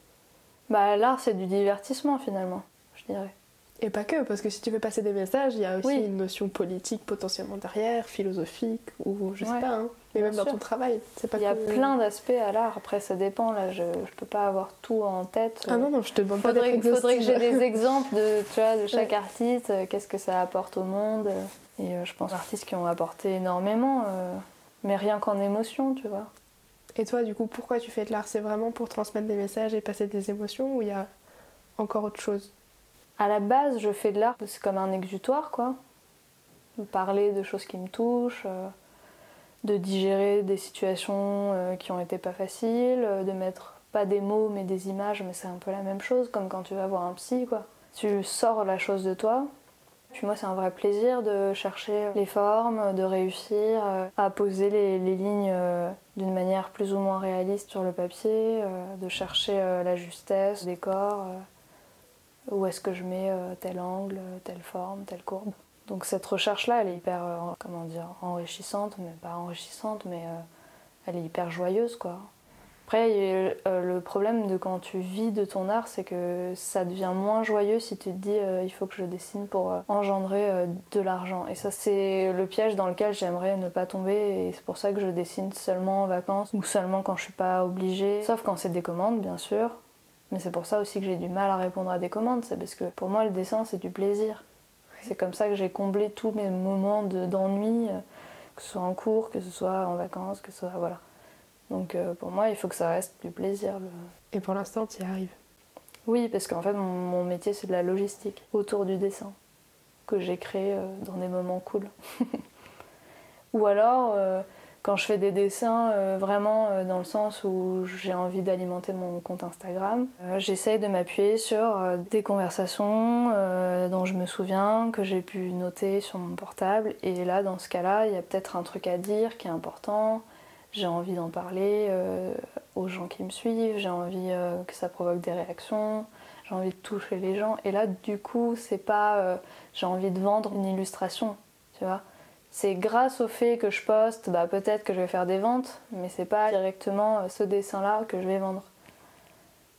Bah l'art c'est du divertissement finalement, je dirais. Et pas que, parce que si tu veux passer des messages, il y a aussi Oui. une notion politique potentiellement derrière, philosophique, ou je sais Ouais, pas, hein. mais bien même dans ton travail. C'est pas Il y a que- plein d'aspects à l'art. Après ça dépend là, je, je peux pas avoir tout en tête. Ah non, non, je te demande pas Faudrait, d'être faudrait que j'ai des exemples de, tu vois, de chaque Ouais. artiste, euh, qu'est-ce que ça apporte au monde. euh, Et euh, je pense artistes qui ont apporté énormément, euh, mais rien qu'en émotion, tu vois. Et toi, du coup, pourquoi tu fais de l'art? C'est vraiment pour transmettre des messages et passer des émotions, ou il y a encore autre chose? À la base, je fais de l'art, c'est comme un exutoire, quoi. De parler de choses qui me touchent, euh, de digérer des situations euh, qui ont été pas faciles, euh, de mettre pas des mots mais des images, mais c'est un peu la même chose, comme quand tu vas voir un psy, quoi. Tu sors la chose de toi. Puis moi, c'est un vrai plaisir de chercher les formes, de réussir à poser les, les lignes d'une manière plus ou moins réaliste sur le papier, de chercher la justesse des corps. Euh, où est-ce que je mets euh, tel angle, telle forme, telle courbe. Donc cette recherche-là, elle est hyper, euh, comment dire, enrichissante, mais pas enrichissante, mais euh, elle est hyper joyeuse, quoi. Après, euh, le problème de quand tu vis de ton art, c'est que ça devient moins joyeux si tu te dis euh, il faut que je dessine pour euh, engendrer euh, de l'argent. Et ça, c'est le piège dans lequel j'aimerais ne pas tomber. Et c'est pour ça que je dessine seulement en vacances ou seulement quand je suis pas obligée. Sauf quand c'est des commandes, bien sûr. Mais c'est pour ça aussi que j'ai du mal à répondre à des commandes. C'est parce que pour moi, le dessin, c'est du plaisir. C'est comme ça que j'ai comblé tous mes moments de- d'ennui, euh, que ce soit en cours, que ce soit en vacances, que ce soit. Voilà. Donc euh, pour moi, il faut que ça reste du plaisir. le- Et pour l'instant, tu y arrives. Oui, parce qu'en fait, mon, mon métier, c'est de la logistique autour du dessin que j'ai créé euh, dans des moments cool. Ou alors, euh, quand je fais des dessins euh, vraiment euh, dans le sens où j'ai envie d'alimenter mon compte Instagram, euh, j'essaye de m'appuyer sur euh, des conversations dont je me souviens, que j'ai pu noter sur mon portable. Et là, dans ce cas-là, il y a peut-être un truc à dire qui est important. J'ai envie d'en parler aux gens qui me suivent, j'ai envie que ça provoque des réactions, j'ai envie de toucher les gens. Et là, du coup, c'est pas j'ai envie de vendre une illustration, tu vois. C'est grâce au fait que je poste, bah, peut-être que je vais faire des ventes, mais c'est pas directement euh, ce dessin-là que je vais vendre.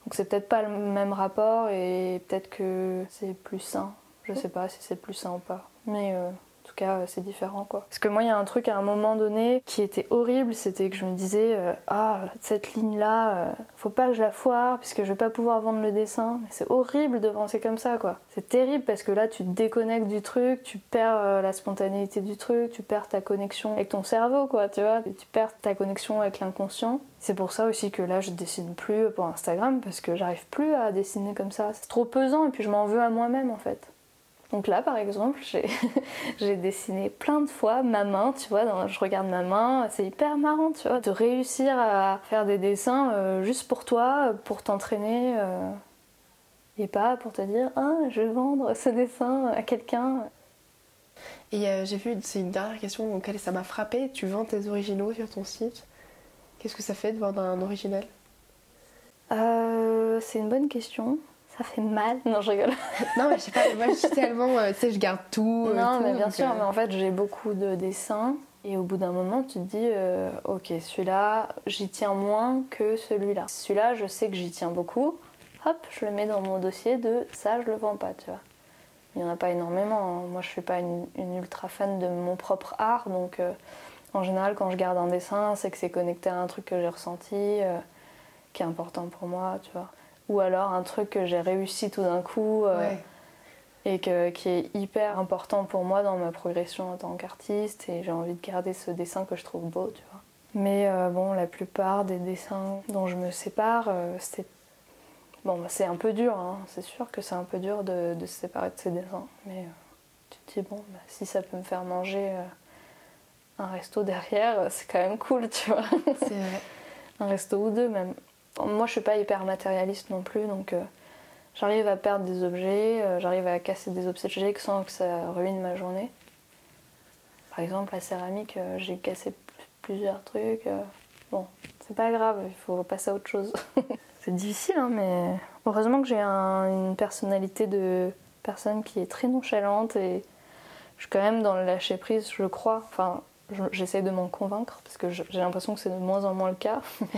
Donc c'est peut-être pas le même rapport et peut-être que c'est plus sain. Je sais pas si c'est plus sain ou pas. Mais euh, tout cas, euh, c'est différent quoi. Parce que moi, il y a un truc à un moment donné qui était horrible, c'était que je me disais euh, Ah, cette ligne-là, euh, faut pas que je la foire puisque je vais pas pouvoir vendre le dessin. Mais c'est horrible de penser comme ça quoi. C'est terrible parce que là, tu te déconnectes du truc, tu perds la spontanéité du truc, tu perds ta connexion avec ton cerveau quoi, tu vois. Tu perds ta connexion avec l'inconscient. C'est pour ça aussi que là, je dessine plus pour Instagram parce que j'arrive plus à dessiner comme ça. C'est trop pesant et puis je m'en veux à moi-même en fait. Donc là, par exemple, j'ai dessiné plein de fois ma main, tu vois, dans- je regarde ma main, c'est hyper marrant, tu vois, de réussir à faire des dessins euh, juste pour toi, pour t'entraîner, euh, et pas pour te dire, ah, je vais vendre ce dessin à quelqu'un. Et euh, j'ai vu, c'est une dernière question auquel ça m'a frappé. Tu vends tes originaux sur ton site. Qu'est-ce que ça fait de vendre un original? Euh, c'est une bonne question. Fait mal. Non, je rigole. non, mais je sais pas, moi je suis tellement. euh, tu sais, je garde tout. euh, non, tout, mais bien sûr, euh, mais en fait, j'ai beaucoup de dessins. Et au bout d'un moment, tu te dis, euh, ok, celui-là, j'y tiens moins que celui-là. Celui-là, je sais que j'y tiens beaucoup. Hop, je le mets dans mon dossier de ça, je le vends pas, tu vois. Il n'y en a pas énormément. hein. Moi, je suis pas une, une ultra fan de mon propre art, donc en général, quand je garde un dessin, c'est que c'est connecté à un truc que j'ai ressenti, euh, qui est important pour moi, tu vois. Ou alors un truc que j'ai réussi tout d'un coup. euh, Ouais. et que, qui est hyper important pour moi dans ma progression en tant qu'artiste et j'ai envie de garder ce dessin que je trouve beau, tu vois. Mais euh, bon, la plupart des dessins dont je me sépare, euh, c'est bon, bah, c'est un peu dur, hein. c'est sûr que c'est un peu dur de, de se séparer de ces dessins, mais tu te dis bon, bah, si ça peut me faire manger un resto derrière, c'est quand même cool, tu vois C'est vrai. un resto ou deux même. Moi, je suis pas hyper matérialiste non plus, donc euh, j'arrive à perdre des objets, euh, j'arrive à casser des objets sans que ça ruine ma journée. Par exemple, la céramique, euh, j'ai cassé plusieurs trucs. bon, c'est pas grave, il faut passer à autre chose. c'est difficile, hein, mais heureusement que j'ai un- une personnalité de personne qui est très nonchalante et je suis quand même dans le lâcher prise, je crois. Enfin, je- j'essaie de m'en convaincre parce que j'ai l'impression que c'est de moins en moins le cas.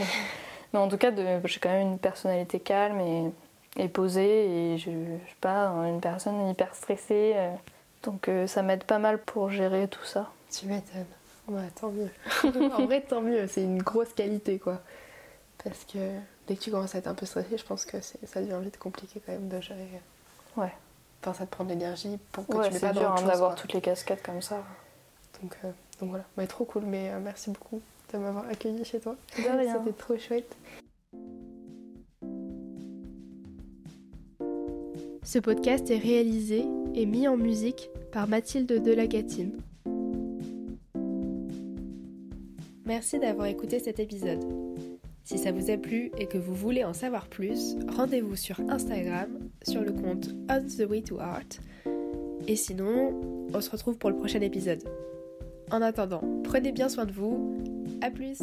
Mais en tout cas, j'ai quand même une personnalité calme et, et posée et je, je suis pas une personne hyper stressée. euh. Donc euh, ça m'aide pas mal pour gérer tout ça. Tu m'étonnes. Ouais, tant mieux. en vrai, tant mieux. C'est une grosse qualité, quoi. Parce que dès que tu commences à être un peu stressé, je pense que ça devient vite compliqué quand même de gérer. Ouais. Enfin, ça te prend de l'énergie pour que Ouais, tu mets pas dur dans hein, d'avoir toutes les casquettes comme ça. Donc, euh, donc voilà. Ouais, trop cool. Mais euh, merci beaucoup de m'avoir accueilli chez toi. De rien. C'était trop chouette. Ce podcast est réalisé et mis en musique par Mathilde Delagatine. Merci d'avoir écouté cet épisode. Si ça vous a plu et que vous voulez en savoir plus, rendez-vous sur Instagram sur le compte On the Way to Art. Et sinon, on se retrouve pour le prochain épisode. En attendant, prenez bien soin de vous. À plus!